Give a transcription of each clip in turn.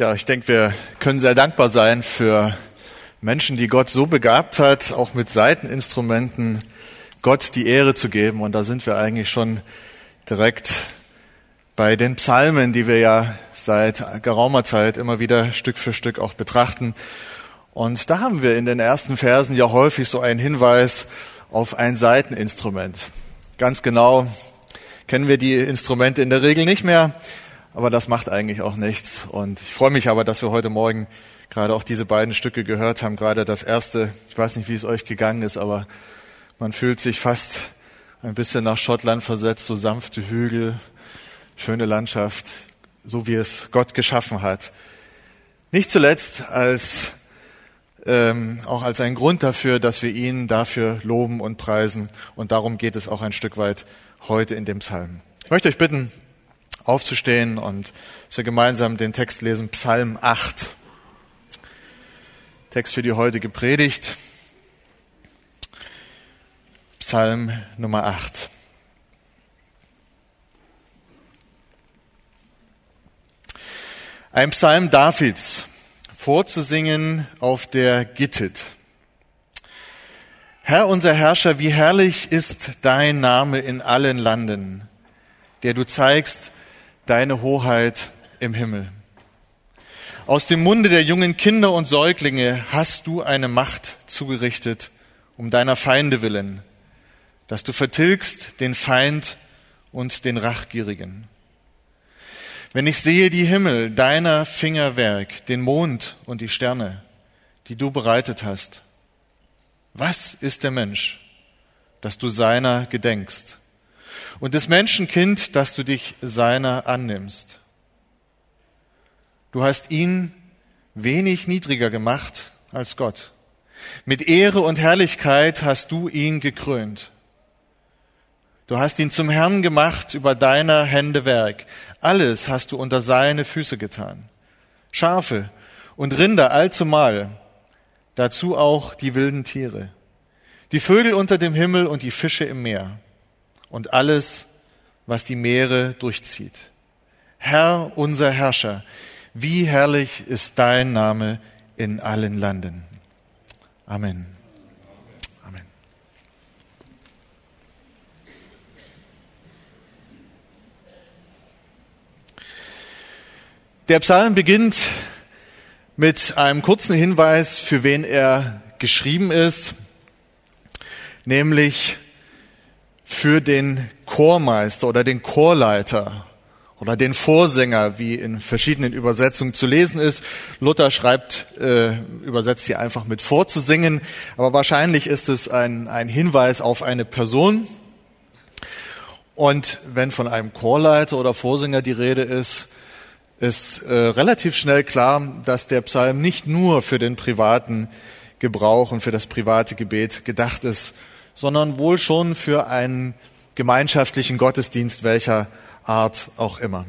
Ja, ich denke, wir können sehr dankbar sein für Menschen, die Gott so begabt hat, auch mit Seiteninstrumenten Gott die Ehre zu geben. Und da sind wir eigentlich schon direkt bei den Psalmen, die wir ja seit geraumer Zeit immer wieder Stück für Stück auch betrachten. Und da haben wir in den ersten Versen ja häufig so einen Hinweis auf ein Seiteninstrument. Ganz genau kennen wir die Instrumente in der Regel nicht mehr, aber das macht eigentlich auch nichts. Und ich freue mich aber, dass wir heute Morgen gerade auch diese beiden Stücke gehört haben. Gerade das erste, ich weiß nicht, wie es euch gegangen ist, aber man fühlt sich fast ein bisschen nach Schottland versetzt, so sanfte Hügel, schöne Landschaft, so wie es Gott geschaffen hat. Nicht zuletzt als ähm, auch als ein Grund dafür, dass wir ihn dafür loben und preisen. Und darum geht es auch ein Stück weit heute in dem Psalm. Ich möchte euch bitten, aufzustehen und dass wir gemeinsam den Text lesen, Psalm 8. Text für die heutige Predigt. Psalm Nummer 8. Ein Psalm Davids, vorzusingen auf der Gittit. Herr unser Herrscher, wie herrlich ist dein Name in allen Landen, der du zeigst deine Hoheit im Himmel. Aus dem Munde der jungen Kinder und Säuglinge hast du eine Macht zugerichtet, um deiner Feinde willen, dass du vertilgst den Feind und den Rachgierigen. Wenn ich sehe die Himmel, deiner Fingerwerk, den Mond und die Sterne, die du bereitet hast, was ist der Mensch, dass du seiner gedenkst? Und des Menschenkind, dass du dich seiner annimmst? Du hast ihn wenig niedriger gemacht als Gott. Mit Ehre und Herrlichkeit hast du ihn gekrönt. Du hast ihn zum Herrn gemacht über deiner Hände Werk. Alles hast du unter seine Füße getan. Schafe und Rinder allzumal, dazu auch die wilden Tiere, die Vögel unter dem Himmel und die Fische im Meer und alles, was die Meere durchzieht. Herr, unser Herrscher, wie herrlich ist dein Name in allen Landen. Amen. Amen. Der Psalm beginnt mit einem kurzen Hinweis, für wen er geschrieben ist, nämlich für den Chormeister oder den Chorleiter oder den Vorsänger, wie in verschiedenen Übersetzungen zu lesen ist. Luther schreibt, äh, übersetzt hier einfach mit vorzusingen, aber wahrscheinlich ist es ein, ein Hinweis auf eine Person. Und wenn von einem Chorleiter oder Vorsänger die Rede ist, ist äh, relativ schnell klar, dass der Psalm nicht nur für den privaten Gebrauch und für das private Gebet gedacht ist, sondern wohl schon für einen gemeinschaftlichen Gottesdienst welcher Art auch immer.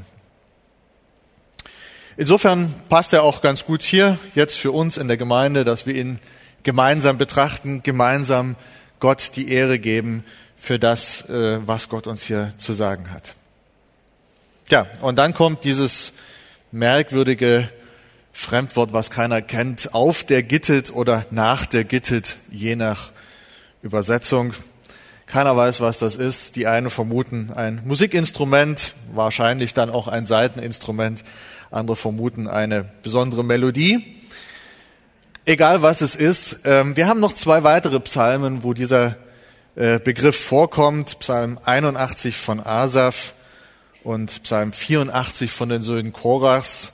Insofern passt er auch ganz gut hier jetzt für uns in der Gemeinde, dass wir ihn gemeinsam betrachten, gemeinsam Gott die Ehre geben für das, äh, was Gott uns hier zu sagen hat. Ja, und dann kommt dieses merkwürdige Fremdwort, was keiner kennt, auf der Gittet oder nach der Gittet, je nach Übersetzung. Keiner weiß, was das ist. Die einen vermuten ein Musikinstrument, wahrscheinlich dann auch ein Saiteninstrument. Andere vermuten eine besondere Melodie. Egal was es ist, ähm, wir haben noch zwei weitere Psalmen, wo dieser äh, Begriff vorkommt. Psalm 81 von Asaf und Psalm 84 von den Söhnen Korachs.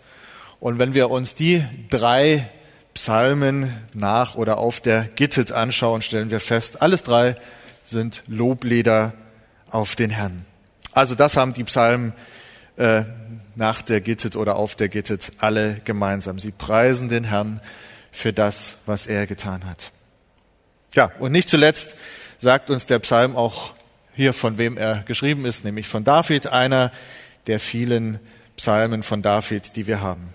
Und wenn wir uns die drei Psalmen nach oder auf der Gittet anschauen, stellen wir fest, alles drei sind Loblieder auf den Herrn. Also das haben die Psalmen äh, nach der Gittet oder auf der Gittet alle gemeinsam. Sie preisen den Herrn für das, was er getan hat. Ja, und nicht zuletzt sagt uns der Psalm auch hier, von wem er geschrieben ist, nämlich von David, einer der vielen Psalmen von David, die wir haben.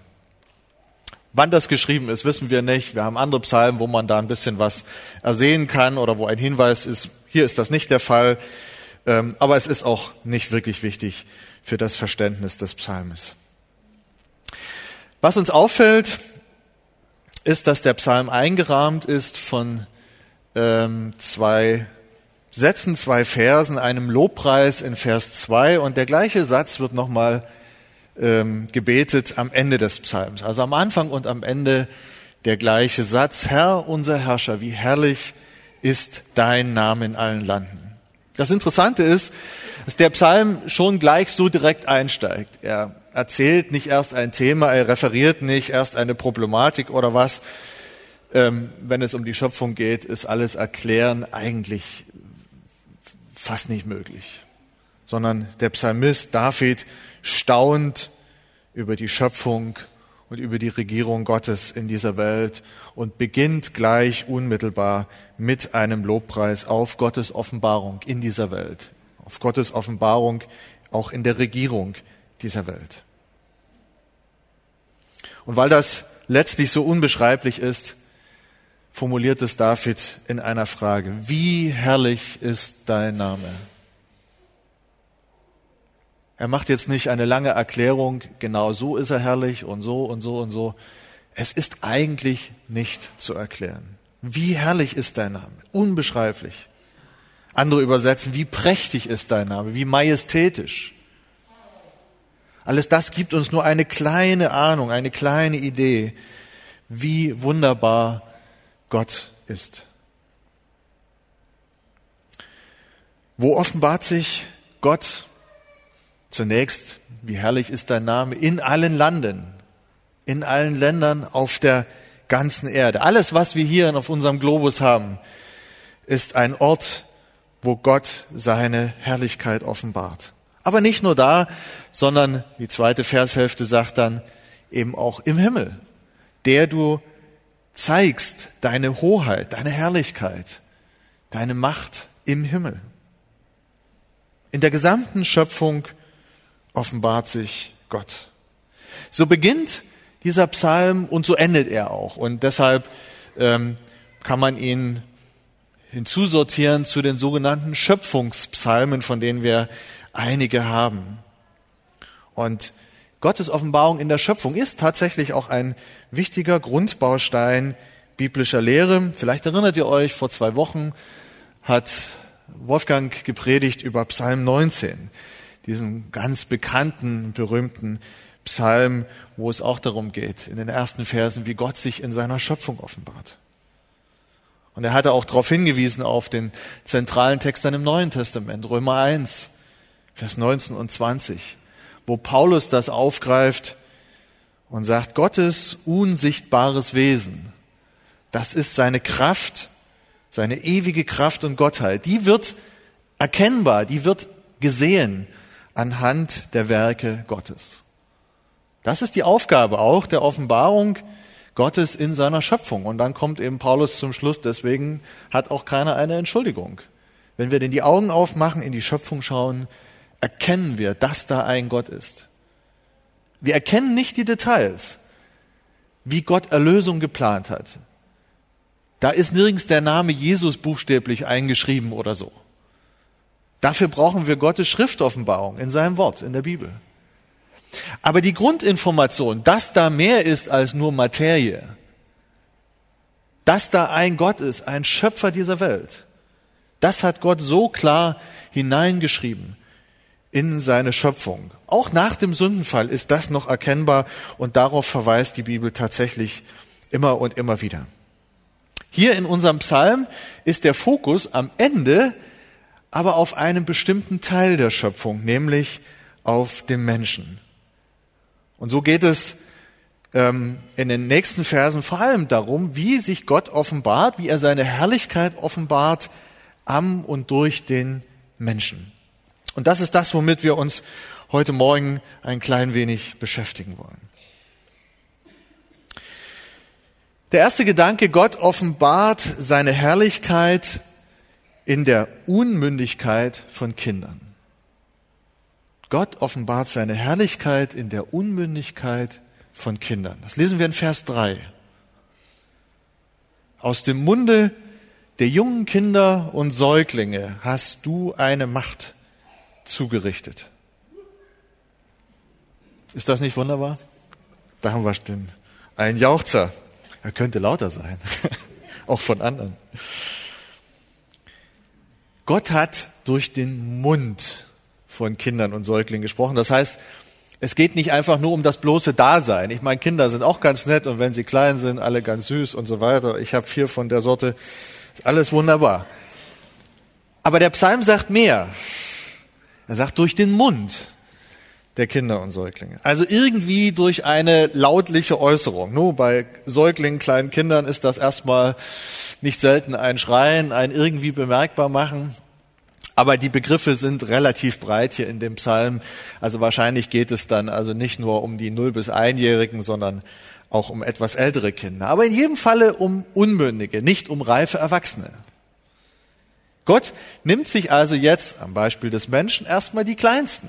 Wann das geschrieben ist, wissen wir nicht. Wir haben andere Psalmen, wo man da ein bisschen was ersehen kann oder wo ein Hinweis ist, hier ist das nicht der Fall, ähm, aber es ist auch nicht wirklich wichtig für das Verständnis des Psalmes. Was uns auffällt, ist, dass der Psalm eingerahmt ist von ähm, zwei Sätzen, zwei Versen, einem Lobpreis in Vers 2 und der gleiche Satz wird nochmal ähm, gebetet am Ende des Psalms. Also am Anfang und am Ende der gleiche Satz. Herr, unser Herrscher, wie herrlich ist dein Name in allen Landen. Das Interessante ist, dass der Psalm schon gleich so direkt einsteigt. Er erzählt nicht erst ein Thema, er referiert nicht erst eine Problematik oder was. Ähm, wenn es um die Schöpfung geht, ist alles erklären eigentlich fast nicht möglich. Sondern der Psalmist David staunt über die Schöpfung und über die Regierung Gottes in dieser Welt und beginnt gleich unmittelbar mit einem Lobpreis auf Gottes Offenbarung in dieser Welt, auf Gottes Offenbarung auch in der Regierung dieser Welt. Und weil das letztlich so unbeschreiblich ist, formuliert es David in einer Frage. Wie herrlich ist dein Name? Er macht jetzt nicht eine lange Erklärung, genau so ist er herrlich und so und so und so. Es ist eigentlich nicht zu erklären. Wie herrlich ist dein Name? Unbeschreiblich. Andere übersetzen, wie prächtig ist dein Name, wie majestätisch. Alles das gibt uns nur eine kleine Ahnung, eine kleine Idee, wie wunderbar Gott ist. Wo offenbart sich Gott Zunächst, wie herrlich ist dein Name in allen Landen, in allen Ländern auf der ganzen Erde. Alles, was wir hier auf unserem Globus haben, ist ein Ort, wo Gott seine Herrlichkeit offenbart. Aber nicht nur da, sondern die zweite Vershälfte sagt dann eben auch im Himmel, der du zeigst deine Hoheit, deine Herrlichkeit, deine Macht im Himmel. In der gesamten Schöpfung offenbart sich Gott. So beginnt dieser Psalm und so endet er auch. Und deshalb ähm, kann man ihn hinzusortieren zu den sogenannten Schöpfungspsalmen, von denen wir einige haben. Und Gottes Offenbarung in der Schöpfung ist tatsächlich auch ein wichtiger Grundbaustein biblischer Lehre. Vielleicht erinnert ihr euch, vor zwei Wochen hat Wolfgang gepredigt über Psalm 19 diesen ganz bekannten, berühmten Psalm, wo es auch darum geht, in den ersten Versen, wie Gott sich in seiner Schöpfung offenbart. Und er hatte auch darauf hingewiesen auf den zentralen Text dann im Neuen Testament, Römer 1, Vers 19 und 20, wo Paulus das aufgreift und sagt, Gottes unsichtbares Wesen, das ist seine Kraft, seine ewige Kraft und Gottheit, die wird erkennbar, die wird gesehen anhand der Werke Gottes. Das ist die Aufgabe auch der Offenbarung Gottes in seiner Schöpfung. Und dann kommt eben Paulus zum Schluss, deswegen hat auch keiner eine Entschuldigung. Wenn wir denn die Augen aufmachen, in die Schöpfung schauen, erkennen wir, dass da ein Gott ist. Wir erkennen nicht die Details, wie Gott Erlösung geplant hat. Da ist nirgends der Name Jesus buchstäblich eingeschrieben oder so. Dafür brauchen wir Gottes Schriftoffenbarung in seinem Wort, in der Bibel. Aber die Grundinformation, dass da mehr ist als nur Materie, dass da ein Gott ist, ein Schöpfer dieser Welt, das hat Gott so klar hineingeschrieben in seine Schöpfung. Auch nach dem Sündenfall ist das noch erkennbar und darauf verweist die Bibel tatsächlich immer und immer wieder. Hier in unserem Psalm ist der Fokus am Ende aber auf einen bestimmten Teil der Schöpfung, nämlich auf dem Menschen. Und so geht es ähm, in den nächsten Versen vor allem darum, wie sich Gott offenbart, wie er seine Herrlichkeit offenbart am und durch den Menschen. Und das ist das, womit wir uns heute Morgen ein klein wenig beschäftigen wollen. Der erste Gedanke, Gott offenbart seine Herrlichkeit in der Unmündigkeit von Kindern. Gott offenbart seine Herrlichkeit in der Unmündigkeit von Kindern. Das lesen wir in Vers 3. Aus dem Munde der jungen Kinder und Säuglinge hast du eine Macht zugerichtet. Ist das nicht wunderbar? Da haben wir den, einen Jauchzer. Er könnte lauter sein. Auch von anderen. Gott hat durch den Mund von Kindern und Säuglingen gesprochen. Das heißt, es geht nicht einfach nur um das bloße Dasein. Ich meine, Kinder sind auch ganz nett und wenn sie klein sind, alle ganz süß und so weiter. Ich habe vier von der Sorte. Alles wunderbar. Aber der Psalm sagt mehr. Er sagt durch den Mund der Kinder und Säuglinge. Also irgendwie durch eine lautliche Äußerung. Nur bei Säuglingen, kleinen Kindern ist das erstmal nicht selten ein Schreien, ein irgendwie bemerkbar machen. Aber die Begriffe sind relativ breit hier in dem Psalm. Also wahrscheinlich geht es dann also nicht nur um die Null- bis Einjährigen, sondern auch um etwas ältere Kinder. Aber in jedem Falle um Unmündige, nicht um reife Erwachsene. Gott nimmt sich also jetzt am Beispiel des Menschen erstmal die Kleinsten,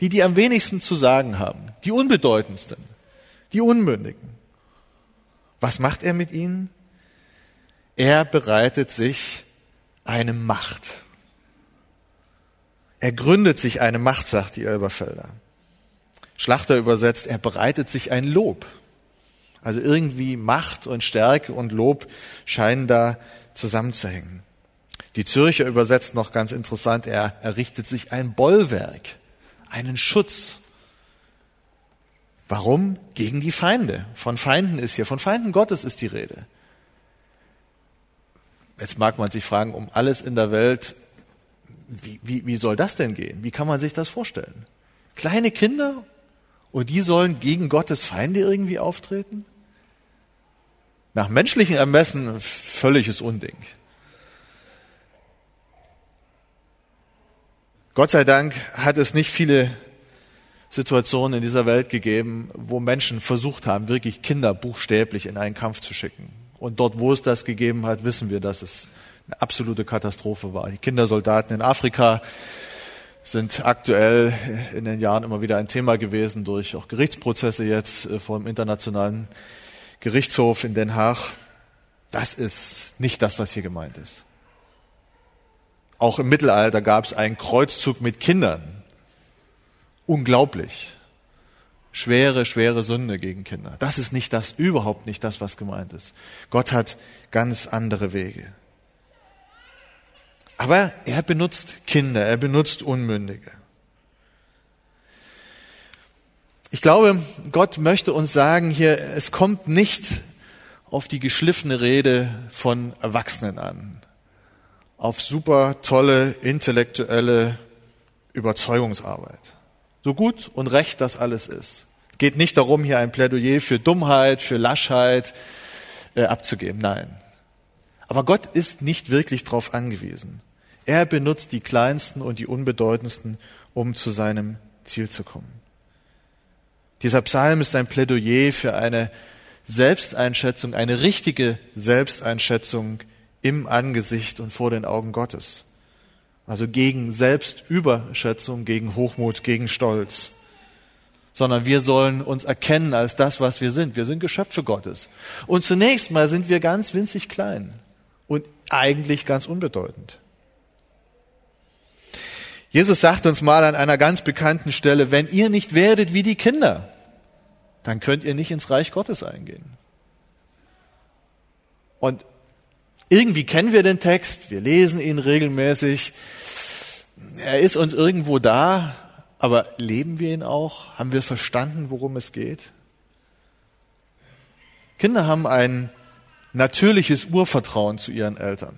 die, die am wenigsten zu sagen haben, die Unbedeutendsten, die Unmündigen. Was macht er mit ihnen? Er bereitet sich eine Macht. Er gründet sich eine Macht, sagt die Elberfelder. Schlachter übersetzt, er bereitet sich ein Lob. Also irgendwie Macht und Stärke und Lob scheinen da zusammenzuhängen. Die Zürcher übersetzt noch ganz interessant, er errichtet sich ein Bollwerk, einen Schutz. Warum? Gegen die Feinde. Von Feinden ist hier, von Feinden Gottes ist die Rede. Jetzt mag man sich fragen, um alles in der Welt, wie, wie, wie soll das denn gehen? Wie kann man sich das vorstellen? Kleine Kinder und die sollen gegen Gottes Feinde irgendwie auftreten? Nach menschlichen Ermessen völliges Unding. Gott sei Dank hat es nicht viele Situationen in dieser Welt gegeben, wo Menschen versucht haben, wirklich Kinder buchstäblich in einen Kampf zu schicken. Und dort, wo es das gegeben hat, wissen wir, dass es eine absolute Katastrophe war. Die Kindersoldaten in Afrika sind aktuell in den Jahren immer wieder ein Thema gewesen durch auch Gerichtsprozesse jetzt äh, vor dem Internationalen Gerichtshof in Den Haag. Das ist nicht das, was hier gemeint ist. Auch im Mittelalter gab es einen Kreuzzug mit Kindern. Unglaublich. Schwere, schwere Sünde gegen Kinder. Das ist nicht das, überhaupt nicht das, was gemeint ist. Gott hat ganz andere Wege. Aber er benutzt Kinder, er benutzt Unmündige. Ich glaube, Gott möchte uns sagen hier, es kommt nicht auf die geschliffene Rede von Erwachsenen an auf super tolle intellektuelle Überzeugungsarbeit. So gut und recht das alles ist. Es geht nicht darum, hier ein Plädoyer für Dummheit, für Laschheit äh, abzugeben. Nein. Aber Gott ist nicht wirklich darauf angewiesen. Er benutzt die kleinsten und die unbedeutendsten, um zu seinem Ziel zu kommen. Dieser Psalm ist ein Plädoyer für eine Selbsteinschätzung, eine richtige Selbsteinschätzung im Angesicht und vor den Augen Gottes. Also gegen Selbstüberschätzung, gegen Hochmut, gegen Stolz. Sondern wir sollen uns erkennen als das, was wir sind. Wir sind Geschöpfe Gottes. Und zunächst mal sind wir ganz winzig klein und eigentlich ganz unbedeutend. Jesus sagt uns mal an einer ganz bekannten Stelle, wenn ihr nicht werdet wie die Kinder, dann könnt ihr nicht ins Reich Gottes eingehen. Und irgendwie kennen wir den Text, wir lesen ihn regelmäßig. Er ist uns irgendwo da, aber leben wir ihn auch? Haben wir verstanden, worum es geht? Kinder haben ein natürliches Urvertrauen zu ihren Eltern.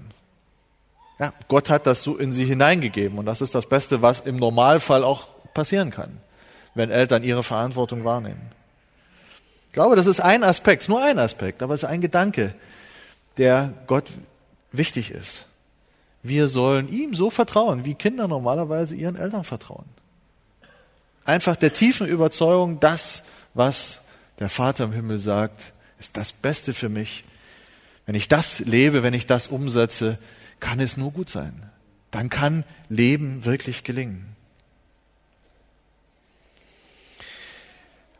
Ja, Gott hat das so in sie hineingegeben und das ist das Beste, was im Normalfall auch passieren kann, wenn Eltern ihre Verantwortung wahrnehmen. Ich glaube, das ist ein Aspekt, nur ein Aspekt, aber es ist ein Gedanke, der Gott wichtig ist. Wir sollen ihm so vertrauen, wie Kinder normalerweise ihren Eltern vertrauen. Einfach der tiefen Überzeugung, das, was der Vater im Himmel sagt, ist das Beste für mich. Wenn ich das lebe, wenn ich das umsetze, kann es nur gut sein. Dann kann Leben wirklich gelingen.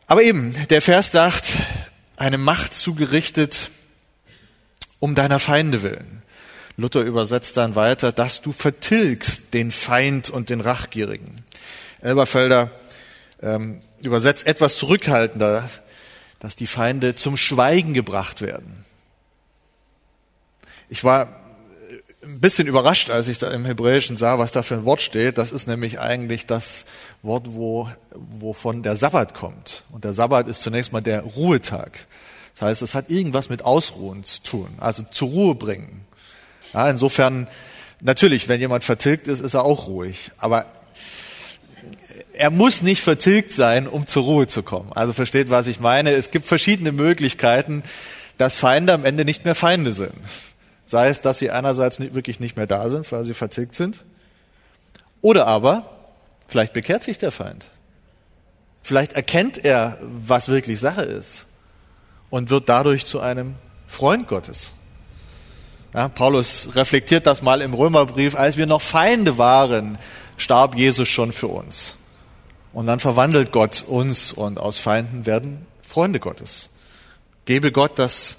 Aber eben, der Vers sagt, eine Macht zugerichtet, um deiner Feinde willen. Luther übersetzt dann weiter, dass du vertilgst den Feind und den Rachgierigen. Elberfelder ähm, übersetzt etwas zurückhaltender. dass die Feinde zum Schweigen gebracht werden. Ich war ein bisschen überrascht, als ich da im Hebräischen sah, was da für ein Wort steht. Das ist nämlich eigentlich das Wort, wo, wovon der Sabbat kommt. Und der Sabbat ist zunächst mal der Ruhetag. Das heißt, es hat irgendwas mit Ausruhen zu tun, also zur Ruhe bringen. Ja, insofern, natürlich, wenn jemand vertilgt ist, ist er auch ruhig. Aber er muss nicht vertilgt sein, um zur Ruhe zu kommen. Also versteht, was ich meine. Es gibt verschiedene Möglichkeiten, dass Feinde am Ende nicht mehr Feinde sind. Sei es, dass sie einerseits wirklich nicht mehr da sind, weil sie vertilgt sind. Oder aber, vielleicht bekehrt sich der Feind. Vielleicht erkennt er, was wirklich Sache ist und wird dadurch zu einem Freund Gottes. Ja, Paulus reflektiert das mal im Römerbrief, als wir noch Feinde waren, starb Jesus schon für uns. Und dann verwandelt Gott uns und aus Feinden werden Freunde Gottes. Gebe Gott, dass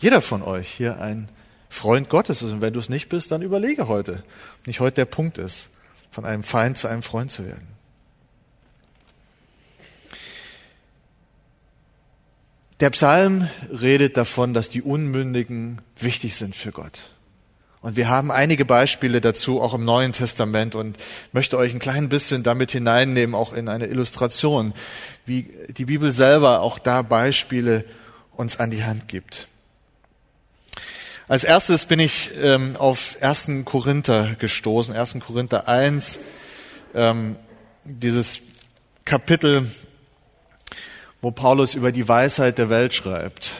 jeder von euch hier ein Freund Gottes ist. Und wenn du es nicht bist, dann überlege heute, ob nicht heute der Punkt ist, von einem Feind zu einem Freund zu werden. Der Psalm redet davon, dass die Unmündigen wichtig sind für Gott. Und wir haben einige Beispiele dazu auch im Neuen Testament und möchte euch ein klein bisschen damit hineinnehmen, auch in eine Illustration, wie die Bibel selber auch da Beispiele uns an die Hand gibt. Als erstes bin ich ähm, auf 1. Korinther gestoßen, 1. Korinther 1, ähm, dieses Kapitel, wo Paulus über die Weisheit der Welt schreibt,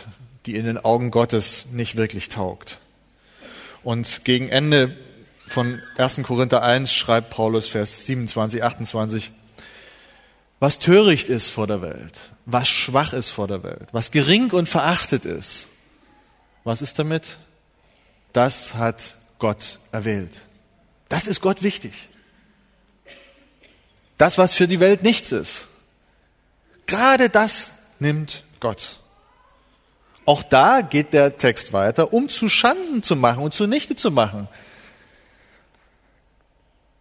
die in den Augen Gottes nicht wirklich taugt. Und gegen Ende von 1. Korinther 1 schreibt Paulus Vers 27, 28, was töricht ist vor der Welt, was schwach ist vor der Welt, was gering und verachtet ist, was ist damit? Das hat Gott erwählt. Das ist Gott wichtig. Das, was für die Welt nichts ist. Gerade das nimmt Gott. Auch da geht der Text weiter, um zu Schanden zu machen und zunichte zu machen,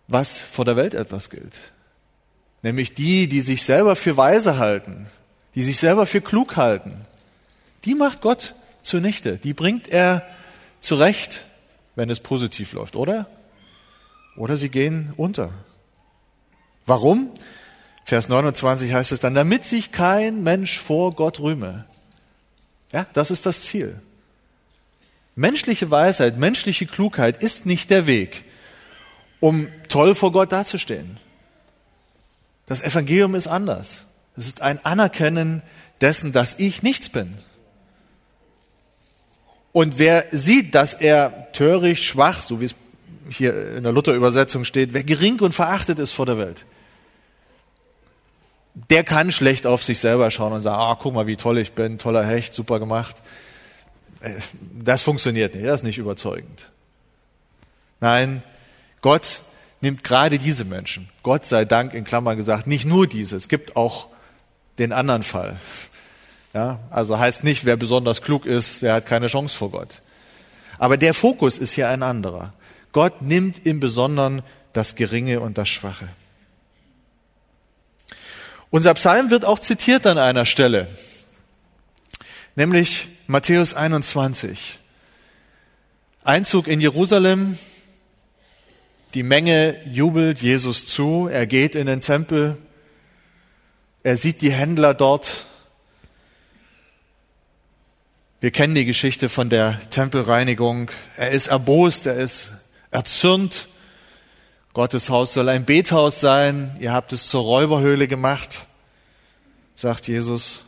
was vor der Welt etwas gilt. Nämlich die, die sich selber für weise halten, die sich selber für klug halten. Die macht Gott zunichte. Die bringt er zurecht, wenn es positiv läuft, oder? Oder sie gehen unter. Warum? Vers 29 heißt es dann, damit sich kein Mensch vor Gott rühme. Ja, das ist das Ziel. Menschliche Weisheit, menschliche Klugheit ist nicht der Weg, um toll vor Gott dazustehen. Das Evangelium ist anders. Es ist ein Anerkennen dessen, dass ich nichts bin. Und wer sieht, dass er töricht, schwach, so wie es hier in der Luther-Übersetzung steht, wer gering und verachtet ist vor der Welt, der kann schlecht auf sich selber schauen und sagen, ah, guck mal, wie toll ich bin, toller Hecht, super gemacht. Äh, das funktioniert nicht, das ist nicht überzeugend. Nein, Gott nimmt gerade diese Menschen, Gott sei Dank in Klammern gesagt, nicht nur diese, es gibt auch den anderen Fall. Ja, also heißt nicht, wer besonders klug ist, der hat keine Chance vor Gott. Aber der Fokus ist hier ein anderer. Gott nimmt im Besonderen das Geringe und das Schwache. Unser Psalm wird auch zitiert an einer Stelle, nämlich Matthäus 21. Einzug in Jerusalem, die Menge jubelt Jesus zu, er geht in den Tempel, er sieht die Händler dort. Wir kennen die Geschichte von der Tempelreinigung. Er ist erbost, er ist erzürnt Gottes Haus soll ein Bethaus sein. Ihr habt es zur Räuberhöhle gemacht, sagt Jesus.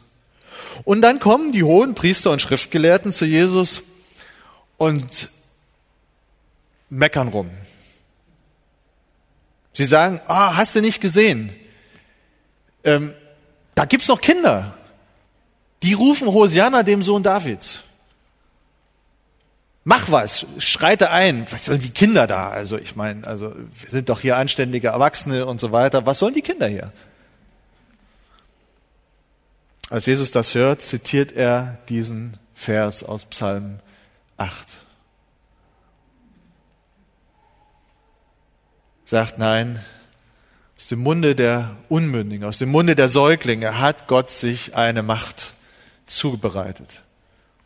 Und dann kommen die hohen Priester und Schriftgelehrten zu Jesus und meckern rum. Sie sagen, ah, hast du nicht gesehen? Ähm, da gibt's noch Kinder. Die rufen Hosianna dem Sohn Davids. Mach was, schreite ein. Was sollen die Kinder da? Also ich meine, also wir sind doch hier anständige Erwachsene und so weiter. Was sollen die Kinder hier? Als Jesus das hört, zitiert er diesen Vers aus Psalm 8. Sagt nein, aus dem Munde der Unmündigen, aus dem Munde der Säuglinge hat Gott sich eine Macht zubereitet,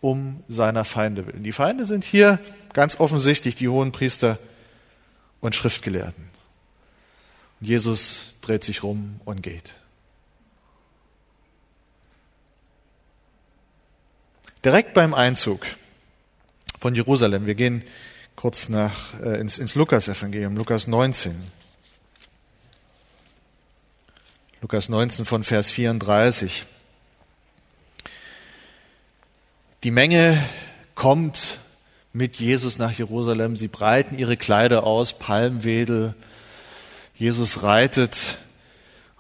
um seiner Feinde willen. Die Feinde sind hier ganz offensichtlich die hohen Priester und Schriftgelehrten. Und Jesus dreht sich rum und geht. Direkt beim Einzug von Jerusalem, wir gehen kurz nach, äh, ins, ins Lukas-Evangelium, Lukas 19. Lukas 19 von Vers 34. Die Menge kommt mit Jesus nach Jerusalem. Sie breiten ihre Kleider aus, Palmwedel. Jesus reitet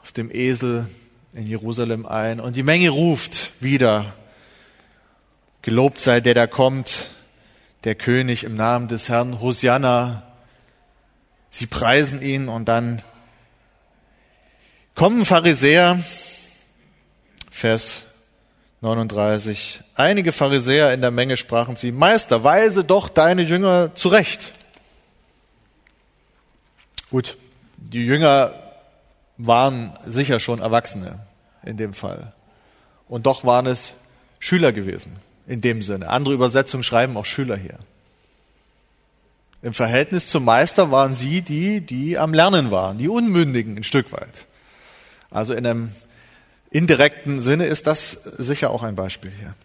auf dem Esel in Jerusalem ein und die Menge ruft wieder, gelobt sei der, der kommt, der König im Namen des Herrn, Hosianna. Sie preisen ihn und dann kommen Pharisäer, Vers 39. Einige Pharisäer in der Menge sprachen zu Meister, weise doch deine Jünger zurecht. Gut, die Jünger waren sicher schon Erwachsene in dem Fall. Und doch waren es Schüler gewesen in dem Sinne. Andere Übersetzungen schreiben auch Schüler hier. Im Verhältnis zum Meister waren sie die, die am Lernen waren, die Unmündigen ein Stück weit. Also in einem indirekten Sinne ist das sicher auch ein Beispiel hier.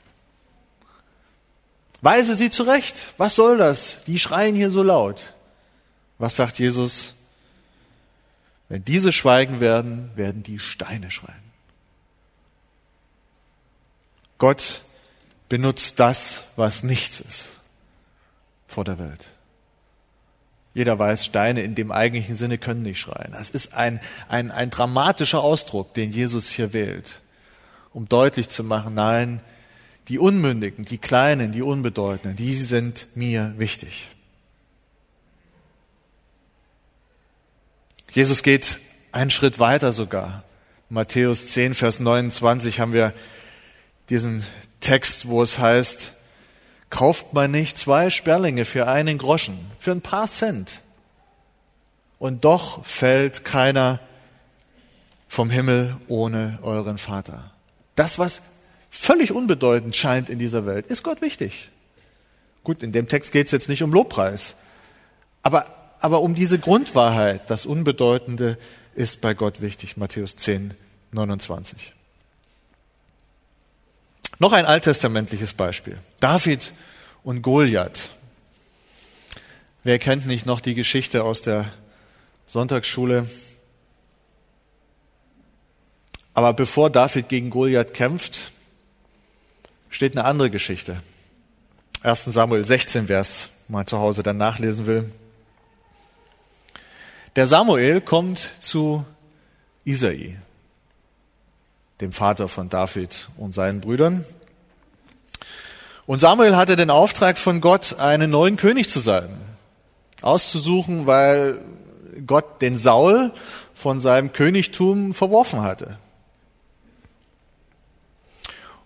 Weise sie zurecht. Was soll das? Die schreien hier so laut. Was sagt Jesus? Wenn diese schweigen werden, werden die Steine schreien. Gott benutzt das, was nichts ist vor der Welt. Jeder weiß, Steine in dem eigentlichen Sinne können nicht schreien. Das ist ein, ein, ein dramatischer Ausdruck, den Jesus hier wählt, um deutlich zu machen, nein, die Unmündigen, die Kleinen, die Unbedeutenden, die sind mir wichtig. Jesus geht einen Schritt weiter sogar. Matthäus 10, Vers 29 haben wir diesen Text, wo es heißt, kauft man nicht zwei Sperlinge für einen Groschen, für ein paar Cent. Und doch fällt keiner vom Himmel ohne euren Vater. Das, was völlig unbedeutend scheint in dieser Welt, ist Gott wichtig. Gut, in dem Text geht es jetzt nicht um Lobpreis, aber, aber um diese Grundwahrheit, das Unbedeutende ist bei Gott wichtig. Matthäus 10, 29. Noch ein alttestamentliches Beispiel. David und Goliath. Wer kennt nicht noch die Geschichte aus der Sonntagsschule? Aber bevor David gegen Goliath kämpft, steht eine andere Geschichte. 1 Samuel 16, wer es mal zu Hause dann nachlesen will. Der Samuel kommt zu Isai, dem Vater von David und seinen Brüdern. Und Samuel hatte den Auftrag von Gott, einen neuen König zu sein, auszusuchen, weil Gott den Saul von seinem Königtum verworfen hatte.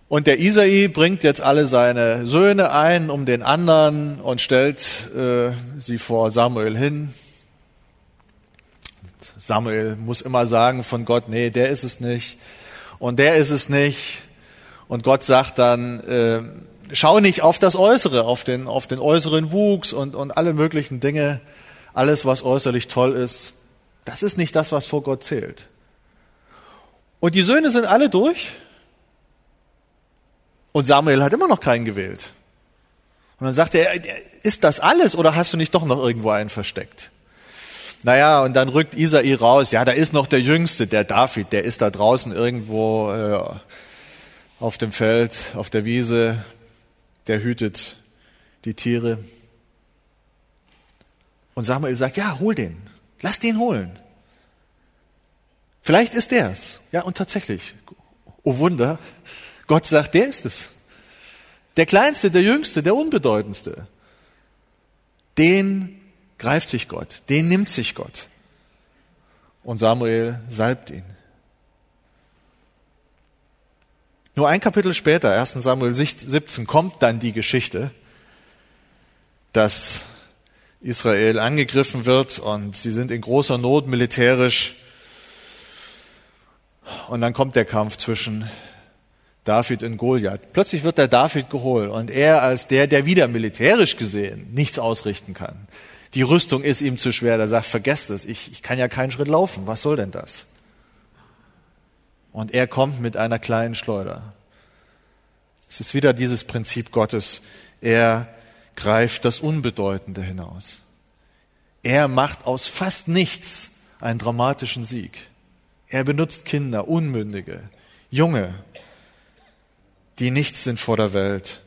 Und der Isai bringt jetzt alle seine Söhne ein um den anderen und stellt äh, sie vor Samuel hin. Samuel muss immer sagen von Gott, nee, der ist es nicht und der ist es nicht. Und Gott sagt dann, äh, schau nicht auf das Äußere, auf den, auf den äußeren Wuchs und, und alle möglichen Dinge, alles, was äußerlich toll ist. Das ist nicht das, was vor Gott zählt. Und die Söhne sind alle durch. Und Samuel hat immer noch keinen gewählt. Und dann sagt er, ist das alles oder hast du nicht doch noch irgendwo einen versteckt? Naja, und dann rückt Isai raus, ja, da ist noch der Jüngste, der David, der ist da draußen irgendwo äh, auf dem Feld, auf der Wiese, der hütet die Tiere. Und Samuel sagt, ja, hol den, lass den holen. Vielleicht ist der es. Ja, und tatsächlich, oh Wunder, Gott sagt, der ist es. Der Kleinste, der Jüngste, der Unbedeutendste. Den greift sich Gott, den nimmt sich Gott. Und Samuel salbt ihn. Nur ein Kapitel später, 1 Samuel 17, kommt dann die Geschichte, dass Israel angegriffen wird und sie sind in großer Not militärisch. Und dann kommt der Kampf zwischen David in Goliath. Plötzlich wird der David geholt und er als der, der wieder militärisch gesehen nichts ausrichten kann. Die Rüstung ist ihm zu schwer. Der sagt, vergesst es, ich, ich kann ja keinen Schritt laufen. Was soll denn das? Und er kommt mit einer kleinen Schleuder. Es ist wieder dieses Prinzip Gottes. Er greift das Unbedeutende hinaus. Er macht aus fast nichts einen dramatischen Sieg. Er benutzt Kinder, Unmündige, Junge, die nichts sind vor der Welt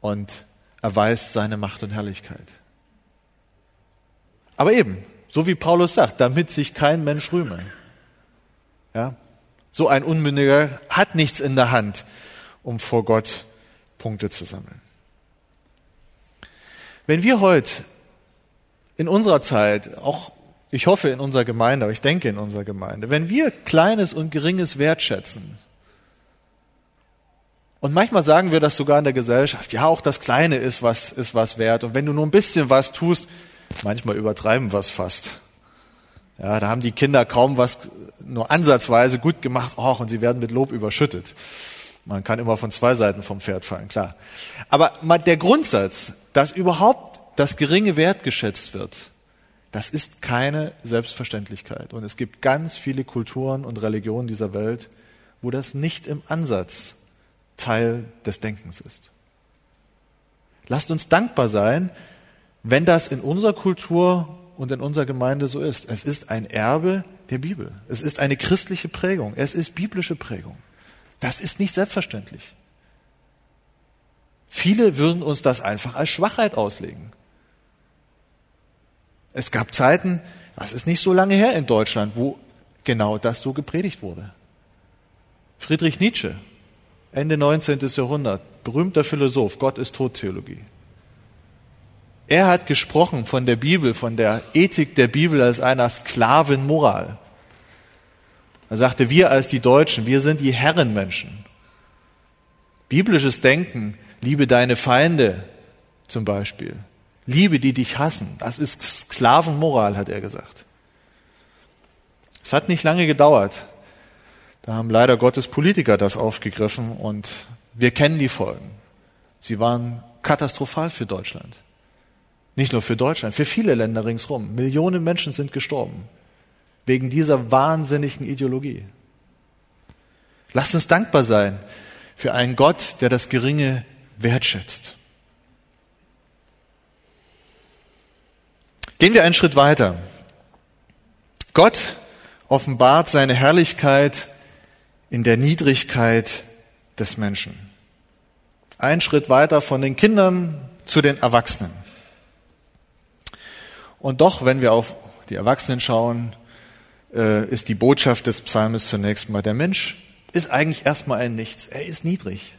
und erweist seine Macht und Herrlichkeit. Aber eben, so wie Paulus sagt, damit sich kein Mensch rühme. Ja? So ein Unmündiger hat nichts in der Hand, um vor Gott Punkte zu sammeln. Wenn wir heute in unserer Zeit, auch ich hoffe in unserer Gemeinde, aber ich denke in unserer Gemeinde, wenn wir Kleines und Geringes wertschätzen, und manchmal sagen wir das sogar in der Gesellschaft, ja, auch das Kleine ist was, ist was wert. Und wenn du nur ein bisschen was tust, manchmal übertreiben wir es fast. Ja, da haben die Kinder kaum was nur ansatzweise gut gemacht, oh, und sie werden mit Lob überschüttet. Man kann immer von zwei Seiten vom Pferd fallen, klar. Aber der Grundsatz, dass überhaupt das Geringe wertgeschätzt wird, das ist keine Selbstverständlichkeit. Und es gibt ganz viele Kulturen und Religionen dieser Welt, wo das nicht im Ansatz Teil des Denkens ist. Lasst uns dankbar sein, wenn das in unserer Kultur und in unserer Gemeinde so ist. Es ist ein Erbe der Bibel. Es ist eine christliche Prägung. Es ist biblische Prägung. Das ist nicht selbstverständlich. Viele würden uns das einfach als Schwachheit auslegen. Es gab Zeiten, das ist nicht so lange her in Deutschland, wo genau das so gepredigt wurde. Friedrich Nietzsche, Ende 19. Jahrhundert, berühmter Philosoph, Gott ist Todtheologie. Er hat gesprochen von der Bibel, von der Ethik der Bibel als einer Sklavenmoral. Er sagte, wir als die Deutschen, wir sind die Herrenmenschen. Biblisches Denken, liebe deine Feinde zum Beispiel. Liebe, die dich hassen. Das ist Sklavenmoral, hat er gesagt. Es hat nicht lange gedauert. Da haben leider Gottes Politiker das aufgegriffen und wir kennen die Folgen. Sie waren katastrophal für Deutschland. Nicht nur für Deutschland, für viele Länder ringsherum. Millionen Menschen sind gestorben wegen dieser wahnsinnigen Ideologie. Lasst uns dankbar sein für einen Gott, der das Geringe wertschätzt. Gehen wir einen Schritt weiter. Gott offenbart seine Herrlichkeit in der Niedrigkeit des Menschen. Ein Schritt weiter von den Kindern zu den Erwachsenen. Und doch, wenn wir auf die Erwachsenen schauen, äh, ist die Botschaft des Psalmes zunächst mal, der Mensch ist eigentlich erstmal ein Nichts. Er ist niedrig.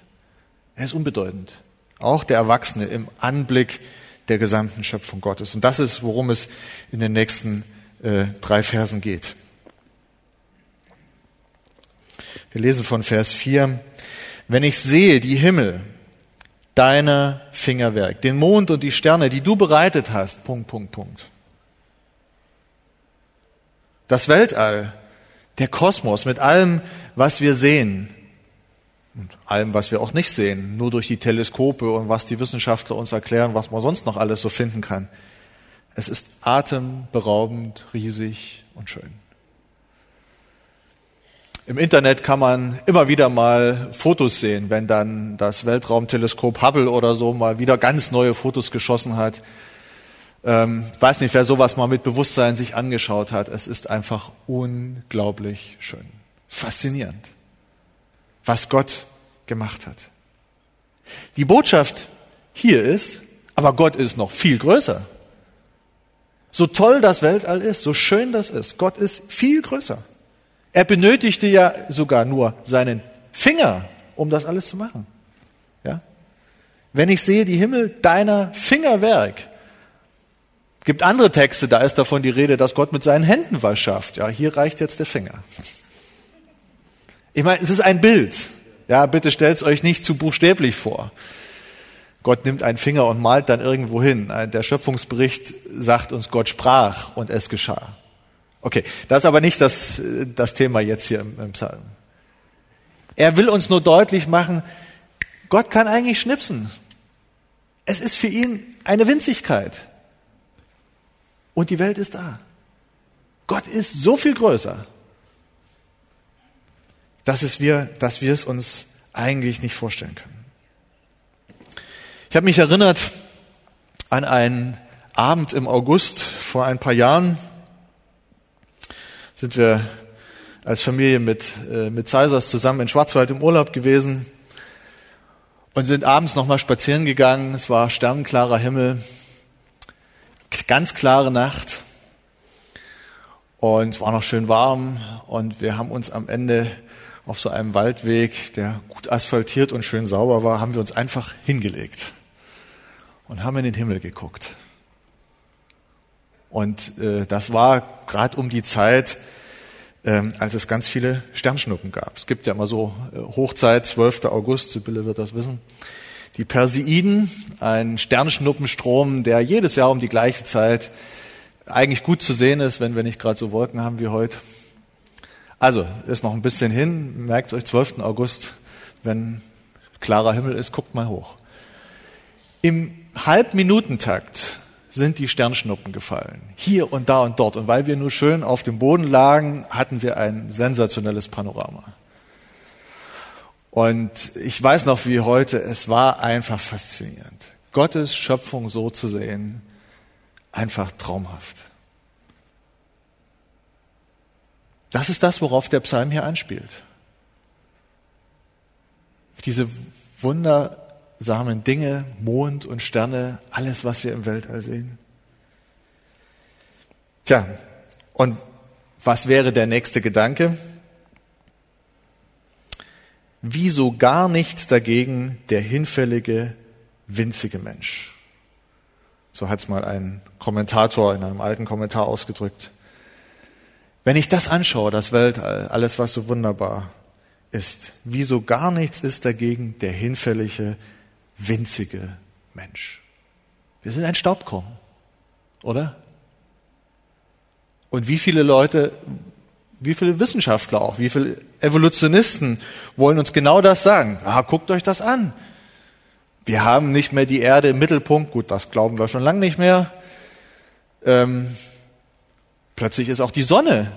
Er ist unbedeutend. Auch der Erwachsene im Anblick der gesamten Schöpfung Gottes. Und das ist, worum es in den nächsten äh, drei Versen geht. Wir lesen von Vers 4. Wenn ich sehe die Himmel, deiner Fingerwerk, den Mond und die Sterne, die du bereitet hast. Punkt, Punkt, Punkt. Das Weltall, der Kosmos mit allem, was wir sehen und allem, was wir auch nicht sehen, nur durch die Teleskope und was die Wissenschaftler uns erklären, was man sonst noch alles so finden kann. Es ist atemberaubend, riesig und schön. Im Internet kann man immer wieder mal Fotos sehen, wenn dann das Weltraumteleskop Hubble oder so mal wieder ganz neue Fotos geschossen hat. Ähm, weiß nicht, wer sowas mal mit Bewusstsein sich angeschaut hat. Es ist einfach unglaublich schön. Faszinierend, was Gott gemacht hat. Die Botschaft hier ist, aber Gott ist noch viel größer. So toll das Weltall ist, so schön das ist, Gott ist viel größer. Er benötigte ja sogar nur seinen Finger, um das alles zu machen. Ja? Wenn ich sehe die Himmel, deiner Fingerwerk. Gibt andere Texte, da ist davon die Rede, dass Gott mit seinen Händen was schafft. Ja, hier reicht jetzt der Finger. Ich meine, es ist ein Bild. Ja, bitte stellt es euch nicht zu buchstäblich vor. Gott nimmt einen Finger und malt dann irgendwo hin. Der Schöpfungsbericht sagt uns, Gott sprach und es geschah. Okay, das ist aber nicht das, das Thema jetzt hier im, im Psalm. Er will uns nur deutlich machen, Gott kann eigentlich schnipsen. Es ist für ihn eine Winzigkeit. Und die Welt ist da. Gott ist so viel größer, dass, es wir, dass wir es uns eigentlich nicht vorstellen können. Ich habe mich erinnert an einen Abend im August vor ein paar Jahren. Sind wir als Familie mit, äh, mit Caesars zusammen in Schwarzwald im Urlaub gewesen und sind abends nochmal spazieren gegangen. Es war sternenklarer Himmel, ganz klare Nacht und es war noch schön warm und wir haben uns am Ende auf so einem Waldweg, der gut asphaltiert und schön sauber war, haben wir uns einfach hingelegt und haben in den Himmel geguckt. Und äh, das war gerade um die Zeit, ähm, als es ganz viele Sternschnuppen gab. Es gibt ja immer so äh, Hochzeit, 12. August, Sibylle wird das wissen. Die Perseiden, ein Sternschnuppenstrom, der jedes Jahr um die gleiche Zeit eigentlich gut zu sehen ist, wenn wir nicht gerade so Wolken haben wie heute. Also, ist noch ein bisschen hin, merkt euch, 12. August, wenn klarer Himmel ist, guckt mal hoch. Im Halbminutentakt sind die Sternschnuppen gefallen. Hier und da und dort. Und weil wir nur schön auf dem Boden lagen, hatten wir ein sensationelles Panorama. Und ich weiß noch wie heute, es war einfach faszinierend. Gottes Schöpfung so zu sehen, einfach traumhaft. Das ist das, worauf der Psalm hier anspielt. Diese Wunder, samen Dinge, Mond und Sterne, alles, was wir im Weltall sehen. Tja, und was wäre der nächste Gedanke? Wieso gar nichts dagegen der hinfällige, winzige Mensch? So hat es mal ein Kommentator in einem alten Kommentar ausgedrückt. Wenn ich das anschaue, das Weltall, alles, was so wunderbar ist, wieso gar nichts ist dagegen der hinfällige, winzige Mensch. Wir sind ein Staubkorn, oder? Und wie viele Leute, wie viele Wissenschaftler auch, wie viele Evolutionisten wollen uns genau das sagen? Ah, guckt euch das an. Wir haben nicht mehr die Erde im Mittelpunkt. Gut, das glauben wir schon lange nicht mehr. Ähm, plötzlich ist auch die Sonne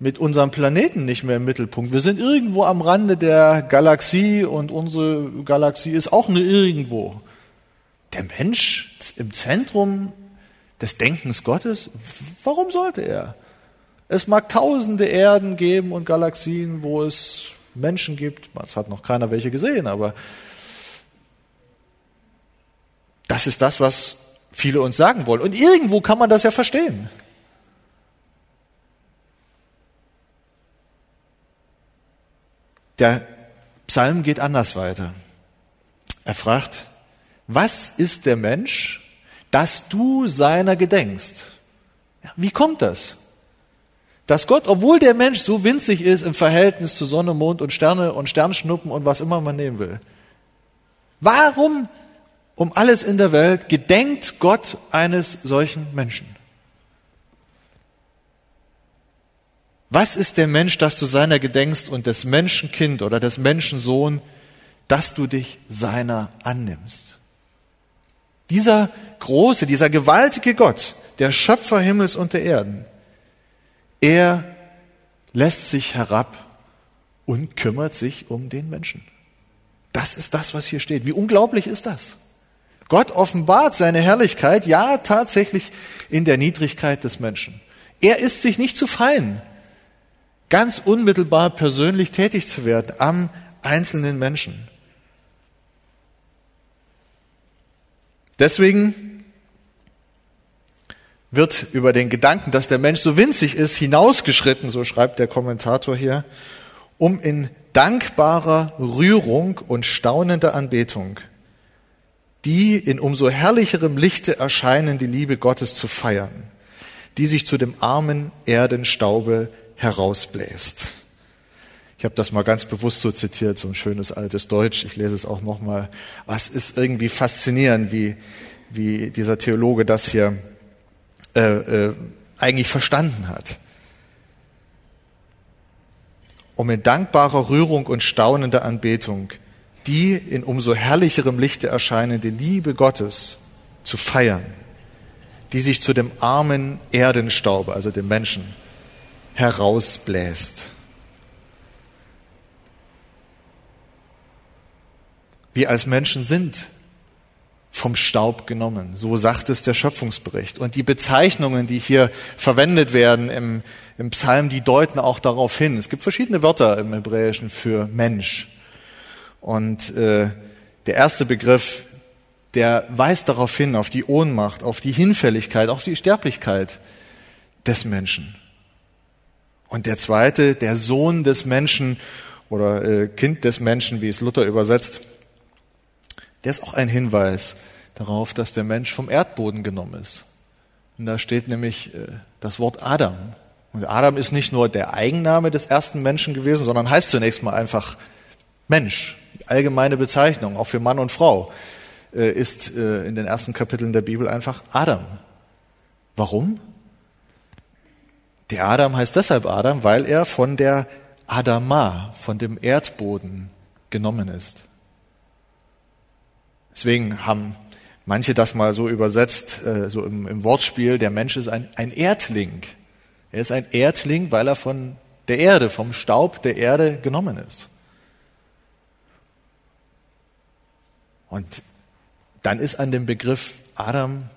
mit unserem Planeten nicht mehr im Mittelpunkt. Wir sind irgendwo am Rande der Galaxie und unsere Galaxie ist auch nur irgendwo. Der Mensch im Zentrum des Denkens Gottes, warum sollte er? Es mag tausende Erden geben und Galaxien, wo es Menschen gibt. Es hat noch keiner welche gesehen, aber das ist das, was viele uns sagen wollen. Und irgendwo kann man das ja verstehen. Der Psalm geht anders weiter. Er fragt, was ist der Mensch, dass du seiner gedenkst? Wie kommt das? Dass Gott, obwohl der Mensch so winzig ist im Verhältnis zu Sonne, Mond und Sterne und Sternschnuppen und was immer man nehmen will, warum um alles in der Welt gedenkt Gott eines solchen Menschen? Was ist der Mensch, dass du seiner gedenkst und des Menschenkind oder des Menschensohn, dass du dich seiner annimmst? Dieser große, dieser gewaltige Gott, der Schöpfer Himmels und der Erden, er lässt sich herab und kümmert sich um den Menschen. Das ist das, was hier steht. Wie unglaublich ist das? Gott offenbart seine Herrlichkeit, ja tatsächlich in der Niedrigkeit des Menschen. Er ist sich nicht zu fein ganz unmittelbar persönlich tätig zu werden am einzelnen Menschen. Deswegen wird über den Gedanken, dass der Mensch so winzig ist, hinausgeschritten, so schreibt der Kommentator hier, um in dankbarer Rührung und staunender Anbetung die in umso herrlicherem Lichte erscheinende Liebe Gottes zu feiern, die sich zu dem armen Erdenstaube herausbläst. Ich habe das mal ganz bewusst so zitiert, so ein schönes altes Deutsch. Ich lese es auch nochmal. Was ist irgendwie faszinierend, wie, wie dieser Theologe das hier äh, äh, eigentlich verstanden hat. um in dankbarer Rührung und staunender Anbetung die in umso herrlicherem Lichte erscheinende Liebe Gottes zu feiern, die sich zu dem armen Erdenstaube, also dem Menschen, herausbläst. Wir als Menschen sind vom Staub genommen. So sagt es der Schöpfungsbericht. Und die Bezeichnungen, die hier verwendet werden im, im Psalm, die deuten auch darauf hin. Es gibt verschiedene Wörter im Hebräischen für Mensch. Und äh, der erste Begriff, der weist darauf hin, auf die Ohnmacht, auf die Hinfälligkeit, auf die Sterblichkeit des Menschen. Und der zweite, der Sohn des Menschen oder äh, Kind des Menschen, wie es Luther übersetzt, der ist auch ein Hinweis darauf, dass der Mensch vom Erdboden genommen ist. Und da steht nämlich äh, das Wort Adam. Und Adam ist nicht nur der Eigenname des ersten Menschen gewesen, sondern heißt zunächst mal einfach Mensch. Allgemeine Bezeichnung, auch für Mann und Frau, äh, ist in den ersten Kapiteln der Bibel einfach Adam. Warum? Der Adam heißt deshalb Adam, weil er von der Adama, von dem Erdboden genommen ist. Deswegen haben manche das mal so übersetzt, äh, so im, im Wortspiel, der Mensch ist ein, ein Erdling. Er ist ein Erdling, weil er von der Erde, vom Staub der Erde genommen ist. Und dann ist an dem Begriff Adam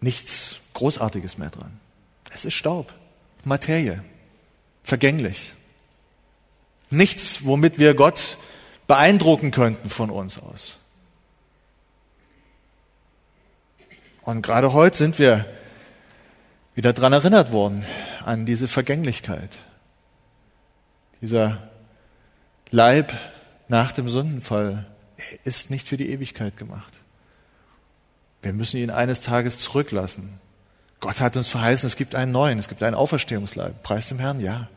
nichts Großartiges mehr dran. Es ist Staub, Materie, vergänglich. Nichts, womit wir Gott beeindrucken könnten von uns aus. Und gerade heute sind wir wieder daran erinnert worden, an diese Vergänglichkeit. Dieser Leib nach dem Sündenfall ist nicht für die Ewigkeit gemacht. Wir müssen ihn eines Tages zurücklassen. Gott hat uns verheißen, es gibt einen neuen, es gibt einen Auferstehungsleib. Preis dem Herrn, ja.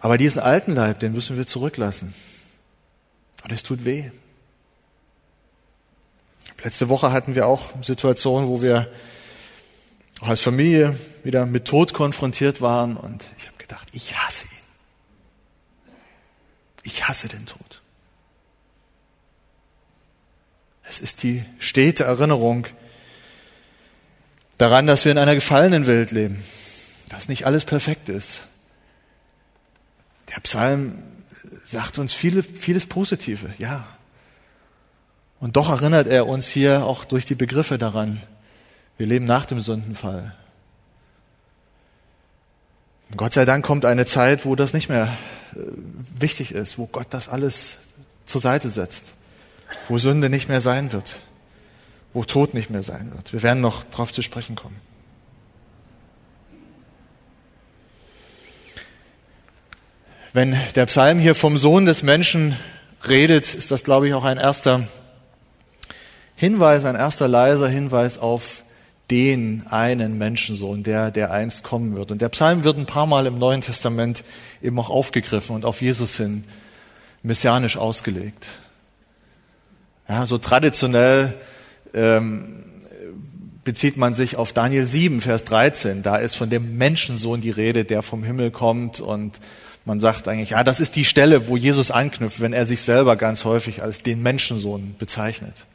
Aber diesen alten Leib, den müssen wir zurücklassen. Und es tut weh. Letzte Woche hatten wir auch Situationen, wo wir auch als Familie wieder mit Tod konfrontiert waren und ich habe gedacht, ich hasse ihn. Ich hasse den Tod. Es ist die stete Erinnerung daran, dass wir in einer gefallenen Welt leben, dass nicht alles perfekt ist. Der Psalm sagt uns viele, vieles Positive, ja. Und doch erinnert er uns hier auch durch die Begriffe daran, wir leben nach dem Sündenfall. Und Gott sei Dank kommt eine Zeit, wo das nicht mehr äh, wichtig ist, wo Gott das alles zur Seite setzt, wo Sünde nicht mehr sein wird, wo Tod nicht mehr sein wird. Wir werden noch darauf zu sprechen kommen. Wenn der Psalm hier vom Sohn des Menschen redet, ist das, glaube ich, auch ein erster Hinweis, ein erster leiser Hinweis auf den einen Menschensohn, der, der einst kommen wird. Und der Psalm wird ein paar Mal im Neuen Testament eben auch aufgegriffen und auf Jesus hin messianisch ausgelegt. Ja, so traditionell ähm, bezieht man sich auf Daniel 7, Vers 13. Da ist von dem Menschensohn die Rede, der vom Himmel kommt und man sagt eigentlich, ja, das ist die Stelle, wo Jesus anknüpft, wenn er sich selber ganz häufig als den Menschensohn bezeichnet.